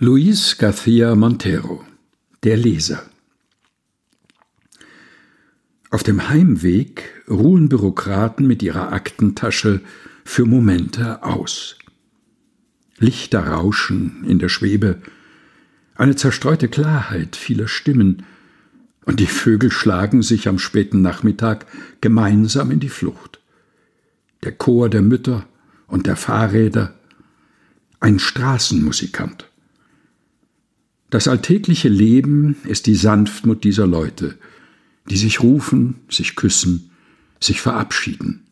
Luis García Montero Der Leser Auf dem Heimweg ruhen Bürokraten mit ihrer Aktentasche für Momente aus. Lichter rauschen in der Schwebe, eine zerstreute Klarheit vieler Stimmen, und die Vögel schlagen sich am späten Nachmittag gemeinsam in die Flucht. Der Chor der Mütter und der Fahrräder, ein Straßenmusikant. Das alltägliche Leben ist die Sanftmut dieser Leute, die sich rufen, sich küssen, sich verabschieden,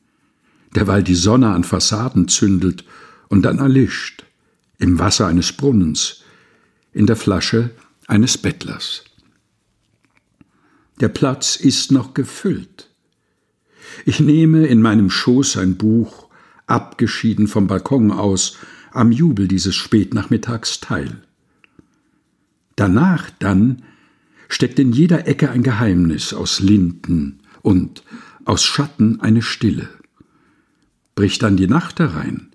derweil die Sonne an Fassaden zündelt und dann erlischt, im Wasser eines Brunnens, in der Flasche eines Bettlers. Der Platz ist noch gefüllt. Ich nehme in meinem Schoß ein Buch, abgeschieden vom Balkon aus, am Jubel dieses Spätnachmittags teil. Danach dann steckt in jeder Ecke ein Geheimnis aus Linden und aus Schatten eine Stille. Bricht dann die Nacht herein,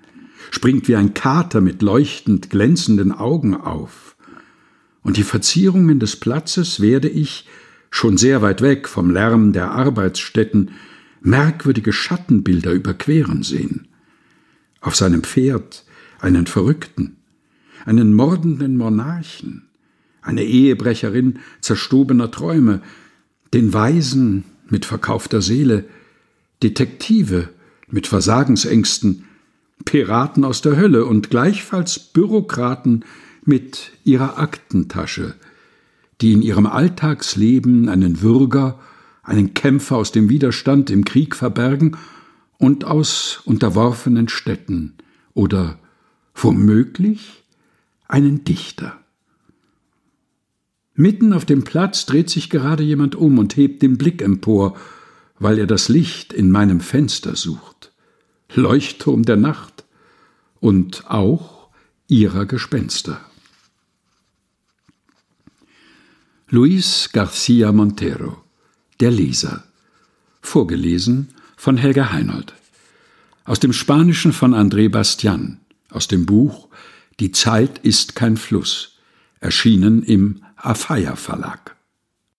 springt wie ein Kater mit leuchtend glänzenden Augen auf, und die Verzierungen des Platzes werde ich, schon sehr weit weg vom Lärm der Arbeitsstätten, merkwürdige Schattenbilder überqueren sehen. Auf seinem Pferd einen Verrückten, einen mordenden Monarchen, eine Ehebrecherin zerstobener Träume, den Weisen mit verkaufter Seele, Detektive mit Versagensängsten, Piraten aus der Hölle und gleichfalls Bürokraten mit ihrer Aktentasche, die in ihrem Alltagsleben einen Würger, einen Kämpfer aus dem Widerstand im Krieg verbergen und aus unterworfenen Städten oder womöglich einen Dichter. Mitten auf dem Platz dreht sich gerade jemand um und hebt den Blick empor, weil er das Licht in meinem Fenster sucht. Leuchtturm der Nacht und auch ihrer Gespenster. Luis García Montero Der Leser Vorgelesen von Helga Heinold Aus dem Spanischen von André Bastian Aus dem Buch Die Zeit ist kein Fluss erschienen im Afeier Verlag.